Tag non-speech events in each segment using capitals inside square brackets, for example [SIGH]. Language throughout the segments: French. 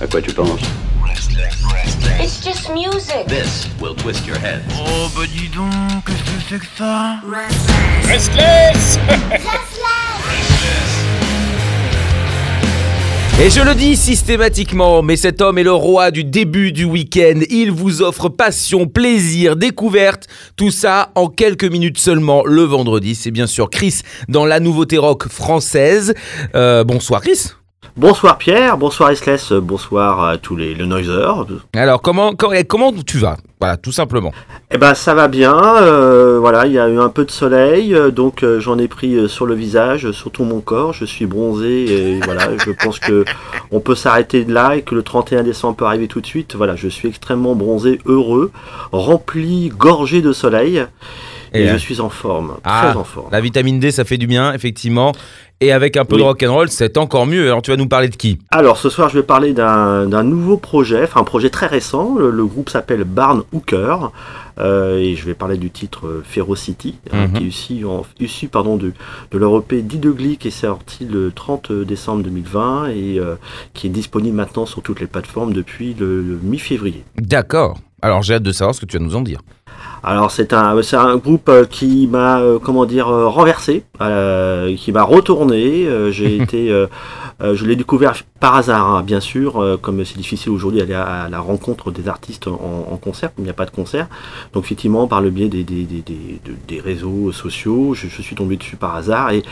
À quoi tu penses It's just music. This will twist your head. Oh bah dis donc, qu'est-ce que c'est que ça [LAUGHS] Restless Et je le dis systématiquement, mais cet homme est le roi du début du week-end. Il vous offre passion, plaisir, découverte, tout ça en quelques minutes seulement le vendredi. C'est bien sûr Chris dans la nouveauté rock française. Euh, bonsoir Chris. Bonsoir Pierre, bonsoir Restless, bonsoir à tous les le. Alors comment, comment, comment tu vas? Voilà, tout simplement. Eh ben ça va bien, euh, voilà, il y a eu un peu de soleil, euh, donc euh, j'en ai pris euh, sur le visage, sur tout mon corps, je suis bronzé et [LAUGHS] voilà, je pense que on peut s'arrêter de là et que le 31 décembre peut arriver tout de suite. Voilà, je suis extrêmement bronzé, heureux, rempli, gorgé de soleil. Et, je suis en forme, Ah, très en forme. La vitamine D, ça fait du bien, effectivement. Et avec un peu Oui. de rock'n'roll, c'est encore mieux. Alors tu vas nous parler de qui? Alors ce soir je vais parler d'un nouveau projet, enfin un projet très récent. Le, le groupe s'appelle Barn Hooker euh, et je vais parler du titre euh, Ferocity, hein, Mhm. qui est issu, en- issu pardon, de, de leur EP qui est sorti le 30 décembre 2020 et euh, qui est disponible maintenant sur toutes les plateformes depuis le, le mi-février. D'accord. Alors j'ai hâte de savoir ce que tu vas nous en dire. Alors c'est un c'est un groupe euh, qui m'a euh, comment dire euh, renversé, euh, qui m'a retourné. J'ai [LAUGHS] été je l'ai découvert par hasard hein, bien sûr, comme c'est difficile aujourd'hui d'aller à, la rencontre des artistes en, en concert, comme il n'y a pas de concert. Donc effectivement par le biais des des, des, des, de- des réseaux sociaux, je, je suis tombé dessus par hasard et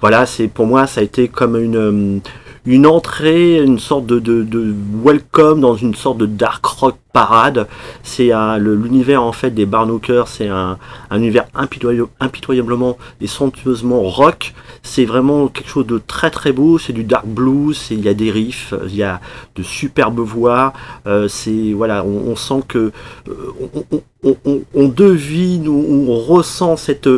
voilà c'est pour moi ça a été comme une une entrée, une sorte de, de, de welcome dans une sorte de dark rock parade. C'est l'univers en fait des Barnookers, c'est un, un univers impitoyable- impitoyablement et somptueusement rock. C'est vraiment quelque chose de très très beau. C'est du dark blues, il y a des riffs, il y a de superbes voix. euh, c'est voilà, on, on sent que euh, on, on- on- devine, on ressent cette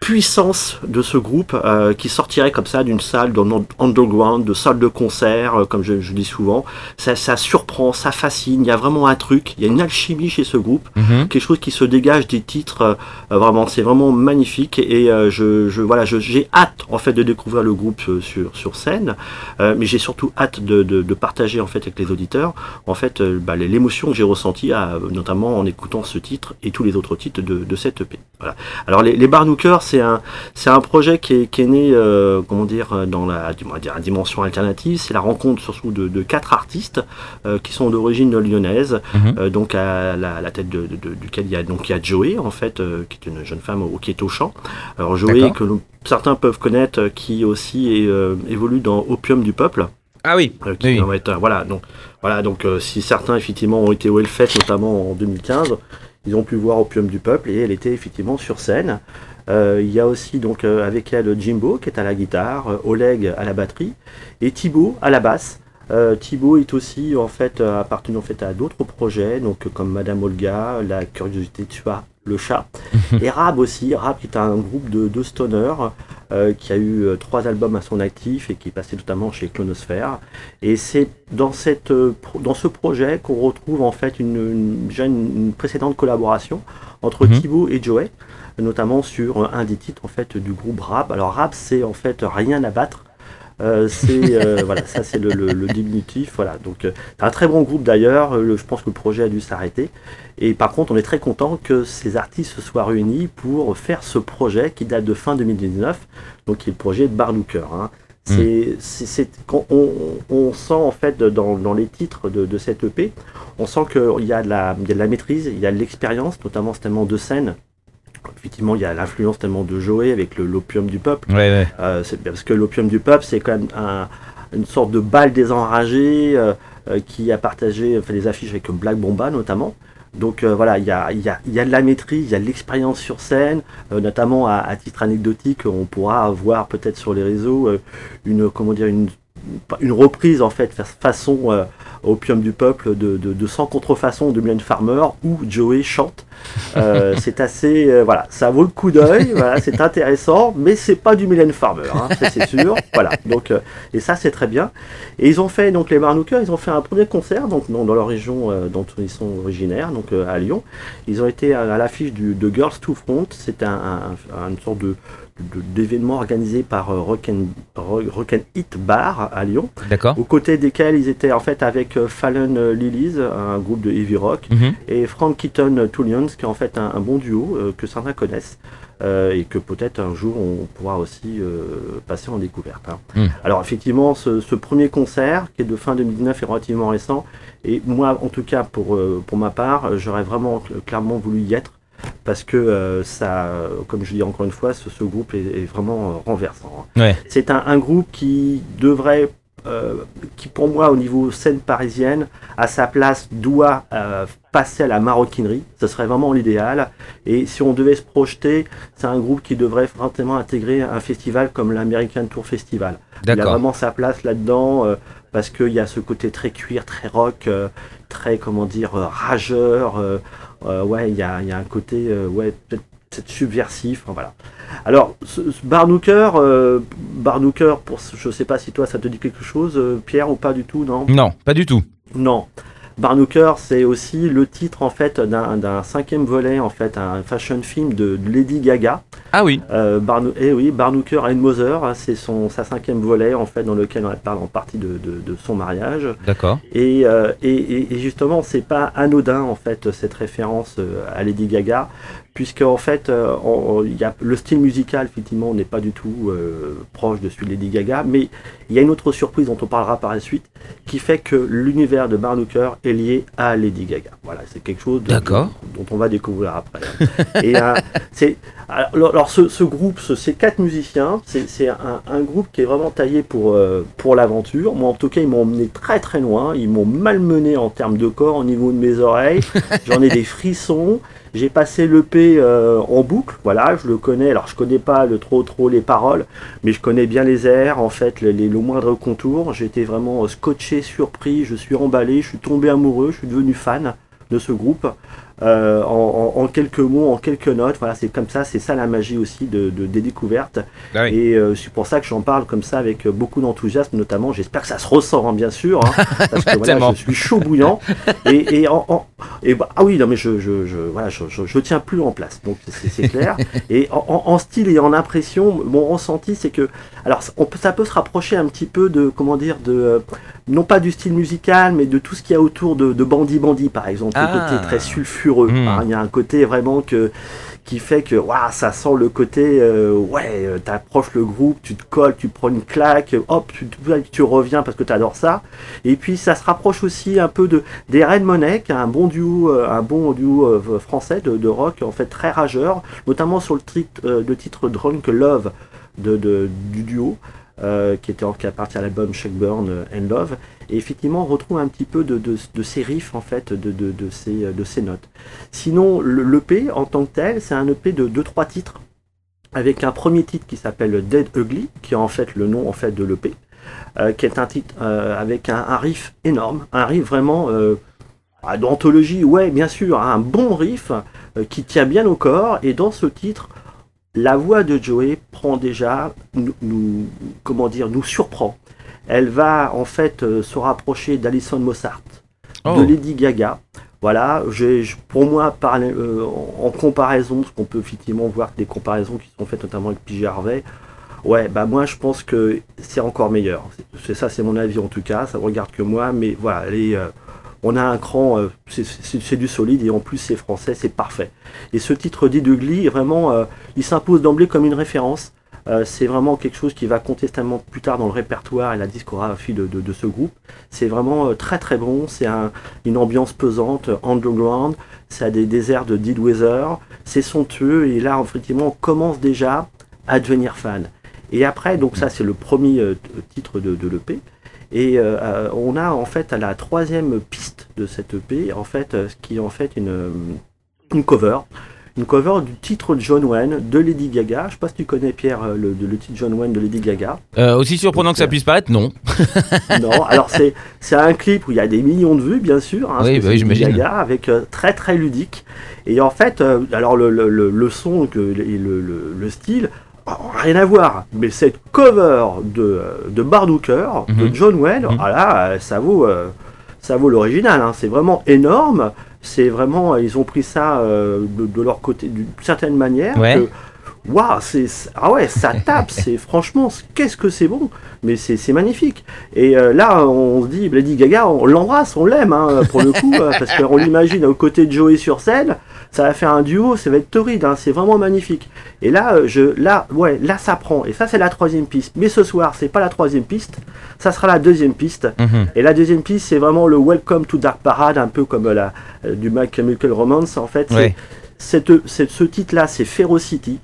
puissance de ce groupe euh, qui sortirait comme ça d'une salle le underground, de salle de concert, euh, comme je, je dis souvent. Ça, ça surprend, ça fascine. Il y a vraiment un truc, il y a une alchimie chez ce groupe, Mhm. quelque chose qui se dégage des titres. euh, vraiment, c'est vraiment magnifique. Et euh, je, je voilà, j'ai hâte en fait de découvrir le groupe sur sur scène, euh, mais j'ai surtout hâte de, de, de partager en fait avec les auditeurs en fait bah, l'émotion que j'ai ressentie, notamment en écoutant ce titre et tous les autres titres de, de cette EP. Voilà. Alors les, les Barnookers, c'est un c'est un projet qui est, qui est né euh, comment dire euh, dans la dire, dimension alternative. C'est la rencontre surtout de, de quatre artistes euh, qui sont d'origine lyonnaise. Mhm. Donc à la, tête de, de- de- duquel il y a donc il y a Joey en fait qui est une jeune femme au, qui est au chant. Alors Joey que certains peuvent connaître, qui aussi est, évolue dans Opium du peuple. Ah oui. Qui voilà, donc, voilà, donc si certains effectivement ont été au Hellfest, notamment en 2015, ils ont pu voir Opium du Peuple et elle était effectivement sur scène. Euh, il y a aussi donc euh, avec elle Jimbo qui est à la guitare, euh, Oleg à la batterie et Thibaut à la basse. Euh, Thibaut est aussi en fait appartenu en fait à d'autres projets, donc comme Madame Olga, La Curiosité tua le chat, [LAUGHS] et Rab aussi. Rab qui est un groupe de, de stoner euh, qui a eu euh, trois albums à son actif et qui est passé notamment chez Clonosphère. Et c'est dans, cette, euh, dans ce projet qu'on retrouve en fait une, une- déjà une, une précédente collaboration entre Mhm. Thibaut et Joey, notamment sur un des titres en fait du groupe Rap. Alors Rap c'est en fait rien à battre. Euh, c'est euh, [LAUGHS] voilà, ça c'est le, le- le diminutif. Voilà, donc euh, c'est un très bon groupe d'ailleurs. Le- Je pense que le projet a dû s'arrêter. Et par contre, on est très content que ces artistes se soient réunis pour faire ce projet qui date de fin 2019, donc qui est le projet de Barnooker. Hein. C'est, c'est, c'est- on, on sent en fait dans, dans les titres de, de cette EP, on sent qu'il y, a de la- il y a de la maîtrise, il y a de l'expérience, notamment tellement de scènes. Effectivement, il y a l'influence tellement de Joey avec le, l'opium du peuple. Ouais, ouais. Euh, c'est parce que l'opium du peuple, c'est quand même un- une sorte de balle désenragée euh, euh, qui a partagé fait des affiches avec Black Bomba notamment. Donc euh, voilà, il y a, il y, a, il y a de la maîtrise, il y a de l'expérience sur scène, euh, notamment à, à titre anecdotique, on pourra voir peut-être sur les réseaux euh, une comment dire une, une reprise en fait fa- façon euh, opium du peuple de, de, de Sans contrefaçon de Mylène Farmer où Joey chante. Euh, [LAUGHS] c'est assez euh, voilà, ça vaut le coup d'œil, voilà, c'est intéressant, mais c'est pas du Mylène Farmer, hein, c'est sûr. [LAUGHS] Voilà, donc et ça c'est très bien. Et ils ont fait donc les Marnoukers, ils ont fait un premier concert donc dans, dans leur région dont ils sont originaires, donc à Lyon. Ils ont été à, à l'affiche du de Girls to Front, c'est un, un- un- une sorte de d'événements organisés par Rock, and, Rock- Hit Bar à Lyon, D'accord. aux côtés desquels ils étaient en fait avec euh, Fallen Lilies, un groupe de heavy rock, Mhm. et Frank Keaton Tullions, qui est en fait un, un bon duo euh, que certains connaissent euh, et que peut-être un jour on pourra aussi euh, passer en découverte. hein. Mm. Alors effectivement, ce, ce premier concert qui est de fin 2019 est relativement récent et moi, en tout cas pour euh, pour ma part, j'aurais vraiment cl- clairement voulu y être parce que euh, ça, comme je dis encore une fois, ce, ce groupe est, est vraiment euh, renversant. hein. Ouais. C'est un, un groupe qui devrait euh, qui pour moi au niveau scène parisienne à sa place doit euh, passer à la maroquinerie, ce serait vraiment l'idéal. Et si on devait se projeter, c'est un groupe qui devrait vraiment intégrer un festival comme l'American Tour Festival. Il a vraiment sa place là-dedans euh, parce qu'il y a ce côté très cuir, très rock, euh, très comment dire euh, rageur. Euh, ouais, il y a, y a un côté euh, ouais peut-être subversif. enfin, voilà. Alors, ce, ce Barnooker, euh, Barnooker, pour, je sais pas si toi ça te dit quelque chose, Pierre, ou pas du tout, non? Non, pas du tout. Non. Barnooker, c'est aussi le titre en fait d'un cinquième volet, en fait, un fashion film de, de Lady Gaga. Ah oui. Euh, Barno- eh oui, Barnooker and Mother, hein, c'est son sa cinquième volet en fait dans lequel on parle en partie de, de- de son mariage. D'accord. Et, euh, et, et- et justement, c'est pas anodin en fait cette référence euh, à Lady Gaga, puisque en fait, euh, on- y a, le style musical effectivement n'est pas du tout euh, proche de celui de Lady Gaga, mais il y a une autre surprise dont on parlera par la suite, qui fait que l'univers de Barnooker est lié à Lady Gaga. Voilà, c'est quelque chose de- dont on va découvrir après. [LAUGHS] et euh, c'est alors, alors, ce, ce groupe, ce- ces quatre musiciens, c'est c'est un, un groupe qui est vraiment taillé pour, euh, pour l'aventure. Moi, en tout cas, ils m'ont emmené très très loin. Ils m'ont malmené en termes de corps au niveau de mes oreilles. [LAUGHS] J'en ai des frissons. J'ai passé l'EP euh, en boucle. Voilà, je le connais. Alors, je connais pas le trop trop les paroles, mais je connais bien les airs. En fait, les, les- le moindre contour. J'étais vraiment euh, scotché, surpris. Je suis emballé. Je suis tombé amoureux. Je suis devenu fan de ce groupe. Euh, en, quelques mots, en quelques notes. Voilà, c'est comme ça, c'est ça la magie aussi de, de- des découvertes. Ah oui. Et euh, c'est pour ça que j'en parle comme ça avec beaucoup d'enthousiasme, notamment. J'espère que ça se ressent, hein, bien sûr, hein, [LAUGHS] parce que voilà, je suis chaud bouillant. Et, et, en, en- et bah, ah oui, non mais je, je, je voilà, je, tiens plus en place, donc c'est clair. [LAUGHS] Et en, style et en impression, mon ressenti, c'est que, alors, on ça peut se rapprocher un petit peu de, comment dire, de euh, non pas du style musical, mais de tout ce qu'il y a autour de, de Bandit Bandit, par exemple, Ah. le côté très sulfureux. Hmm. hein. Il y a un côté vraiment que qui fait que waouh, ça sent le côté euh, ouais, euh, t'approches le groupe, tu te colles, tu prends une claque, hop, tu, tu reviens parce que t'adores ça. Et puis ça se rapproche aussi un peu de des Red qui est un bon duo, euh, un bon duo français de, de rock en fait très rageur, notamment sur le, tri- euh, le titre Drunk Love de, de- du duo. euh, qui était en- qui appartient à l'album Shakeburn and Love et effectivement on retrouve un petit peu de, de, ces riffs en fait de, de, ces, de ces notes. Sinon le- l'EP en tant que tel c'est un EP de 2-3 titres. Avec un premier titre qui s'appelle Dead Ugly qui est en fait le nom en fait de l'EP euh, qui est un titre euh, avec un, riff énorme. Un riff vraiment euh, d'anthologie ouais bien sûr un bon riff qui tient bien au corps. Et dans ce titre la voix de Joey prend déjà nous- comment dire nous surprend elle va en fait euh, se rapprocher d'Alison Mossart Oh. de Lady Gaga. Voilà, j'ai, pour moi, par, euh, en, comparaison, parce qu'on peut effectivement voir des comparaisons qui sont faites notamment avec PJ Harvey, ouais, bah moi je pense que c'est encore meilleur. C'est, ça, c'est mon avis en tout cas, ça ne regarde que moi, mais voilà, les, euh, on a un cran, c'est, c'est- c'est du solide et en plus c'est français, c'est parfait. Et ce titre dit de Glee, vraiment, il s'impose d'emblée comme une référence. Euh, c'est vraiment quelque chose qui va compter plus tard dans le répertoire et la discographie de, ce groupe. C'est vraiment euh, très très bon. C'est un- une ambiance pesante, euh, underground. Ça a des déserts de Dead Weather. C'est somptueux et là, effectivement, on commence déjà à devenir fan. Et après, donc ça, c'est le premier titre de, de l'EP. Et on a en fait à la troisième piste de cette EP, en fait, ce qui est en fait une cover. Une cover du titre de John Wayne de Lady Gaga. Je sais pas si tu connais Pierre euh, le, le titre John Wayne de Lady Gaga. Euh, aussi surprenant que ça puisse paraître, non. Non, alors c'est c'est un clip où il y a des millions de vues, bien sûr. hein, Oui, bah oui, j'imagine. Gaga, avec euh, très très ludique. Et en fait, euh, alors le, le, son que, et le, le, le style, oh, rien à voir. Mais cette cover de, euh, de Bardooker, de Mhm. John Wayne, Mhm. ah là, euh, ça vaut, euh, ça vaut l'original. hein. C'est vraiment énorme. C'est vraiment, ils ont pris ça euh, de, de leur côté d'une certaine manière. Ouais. que- waouh, c'est ah ouais, ça tape, c'est [LAUGHS] franchement, qu'est-ce que c'est bon, mais c'est magnifique. Et euh, là, on se dit, Lady Gaga, on l'embrasse, on l'aime hein, pour le coup, [LAUGHS] parce qu'on l'imagine aux côtés de Joey sur scène, ça va faire un duo, ça va être torride, hein, c'est vraiment magnifique. Et là, euh, je, là, ouais, là ça prend. Et ça, c'est la troisième piste. Mais ce soir, c'est pas la troisième piste, ça sera la deuxième piste. Mhm. Et la deuxième piste, c'est vraiment le Welcome to Dark Parade, un peu comme la du My Chemical Romance en fait. Cette, ce titre-là, c'est Ferocity.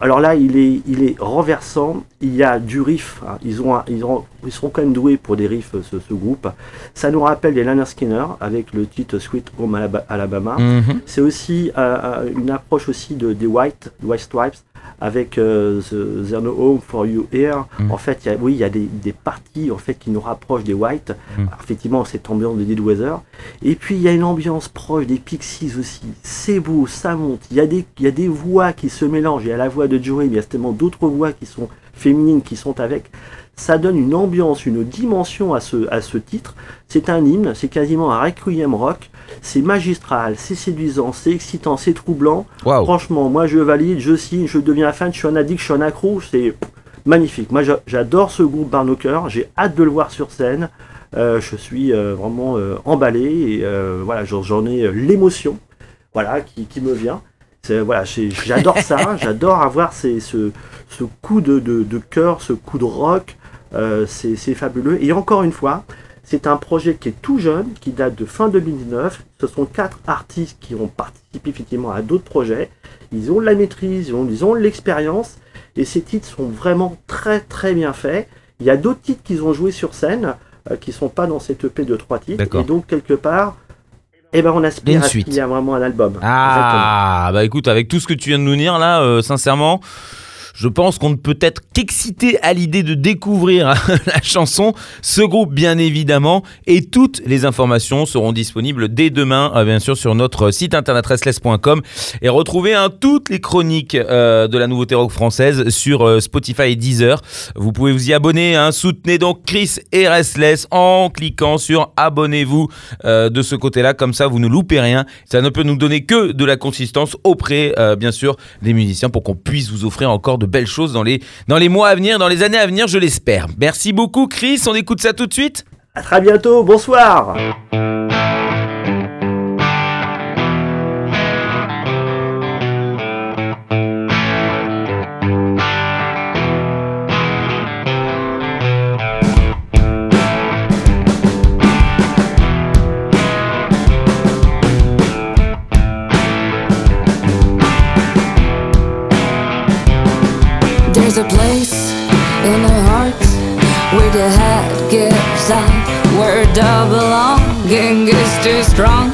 Alors là, il est, il est renversant. Il y a du riff. Hein. Ils, ont, ils, ont, ils sont quand même doués pour des riffs, ce, ce, groupe. Ça nous rappelle les Liner Skinner avec le titre Sweet Home Alabama. Mhm. C'est aussi euh, euh, une approche aussi de, des White, White Stripes avec euh, the, There's No Home for You Here. Mm. En fait, y a, oui, il y a des, des, parties en fait qui nous rapprochent des White. Mm. Alors, effectivement, cette ambiance de Dead Weather. Et puis il y a une ambiance proche des Pixies aussi. C'est beau, ça monte. Il y a des, il y a des voix qui se mélangent. Il y a la voix de Joey, mais il y a tellement d'autres voix qui sont féminines qui sont avec ça donne une ambiance, une dimension à ce, à ce titre. C'est un hymne, c'est quasiment un requiem rock. C'est magistral, c'est séduisant, c'est excitant, c'est troublant. Wow. Franchement, moi je valide, je signe, je deviens fan, je suis un addict, je suis un accro. C'est magnifique. Moi j'adore ce groupe Barnocker, j'ai hâte de le voir sur scène. Euh, je suis euh, vraiment euh, emballé et voilà, j'en ai l'émotion voilà, qui, qui me vient. Voilà, j'adore ça, [LAUGHS] j'adore avoir ces, ce, ce coup de, de, de cœur, ce coup de rock. Euh, c'est fabuleux. Et encore une fois, c'est un projet qui est tout jeune, qui date de fin 2019. Ce sont quatre artistes qui ont participé effectivement à d'autres projets. Ils ont de la maîtrise, ils ont, l'expérience. Et ces titres sont vraiment très très bien faits. Il y a d'autres titres qu'ils ont joués sur scène, euh, qui sont pas dans cette EP de trois titres. Et donc quelque part, eh ben on aspire à qu'il y a vraiment un album. Ah, Exactement. bah écoute, avec tout ce que tu viens de nous dire là, euh, sincèrement, je pense qu'on ne peut être qu'excité à l'idée de découvrir [LAUGHS] la chanson, ce groupe bien évidemment, et toutes les informations seront disponibles dès demain, euh, bien sûr, sur notre site internet restless.com et retrouver hein, toutes les chroniques euh, de la nouveauté rock française sur euh, Spotify et Deezer. Vous pouvez vous y abonner, hein, soutenez donc Chris et Restless en cliquant sur abonnez-vous de ce côté-là, comme ça vous ne loupez rien. Ça ne peut nous donner que de la consistance auprès, bien sûr, des musiciens pour qu'on puisse vous offrir encore de belles choses dans les, dans les mois à venir, dans les années à venir, je l'espère. Merci beaucoup Chris, on écoute ça tout de suite. À très bientôt, bonsoir a place in the heart where the head gives up, where the belonging is too strong.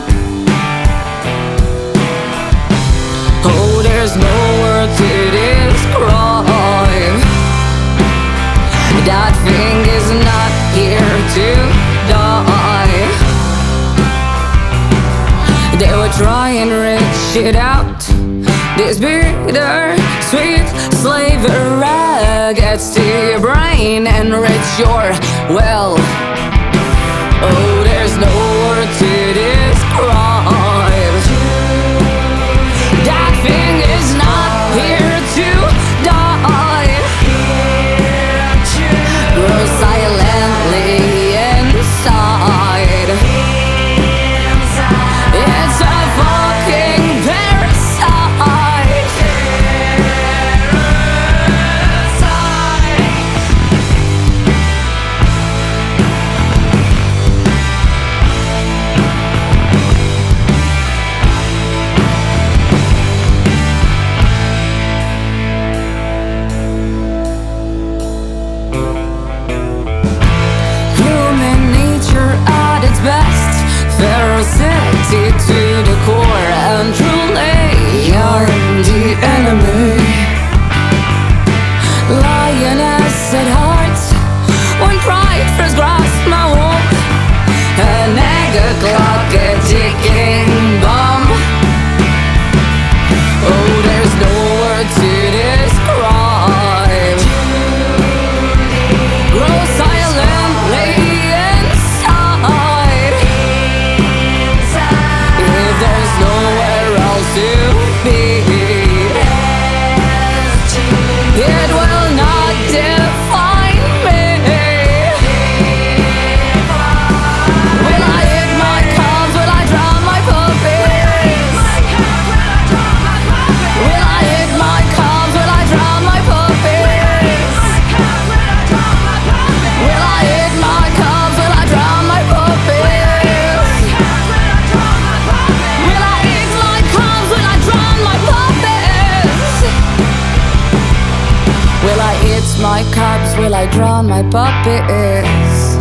Oh, there's nowhere to describe. That thing is not here to die. They will try and reach it out. This bitter, sweet slavery gets to your brain and enrich your well. Oh, there's no word to describe. I draw my puppets?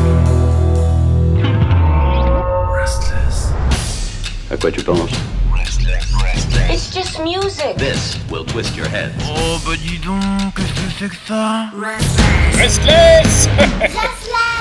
Restless. À quoi tu penses It's just music. This will twist your head. Oh bah dis donc, qu'est-ce que c'est que ça Restless [LAUGHS] Restless.